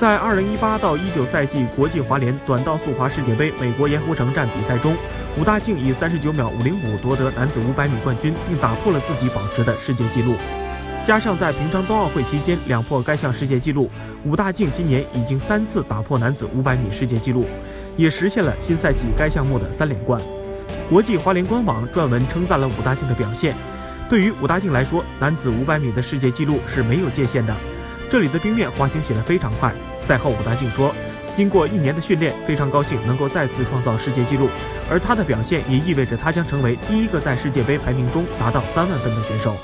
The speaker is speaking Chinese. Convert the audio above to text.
在2018到19赛季国际滑联短道速滑世界杯美国盐湖城站比赛中，武大靖以39秒505夺得男子500米冠军，并打破了自己保持的世界纪录。加上在平昌冬奥会期间两破该项世界纪录，武大靖今年已经三次打破男子500米世界纪录，也实现了新赛季该项目的三连冠。国际滑联官网撰文称赞了武大靖的表现。对于武大靖来说，男子500米的世界纪录是没有界限的。这里的冰面滑行起来非常快。赛后，武大靖说：“经过一年的训练，非常高兴能够再次创造世界纪录。而他的表现也意味着他将成为第一个在世界杯排名中达到三万分的选手。”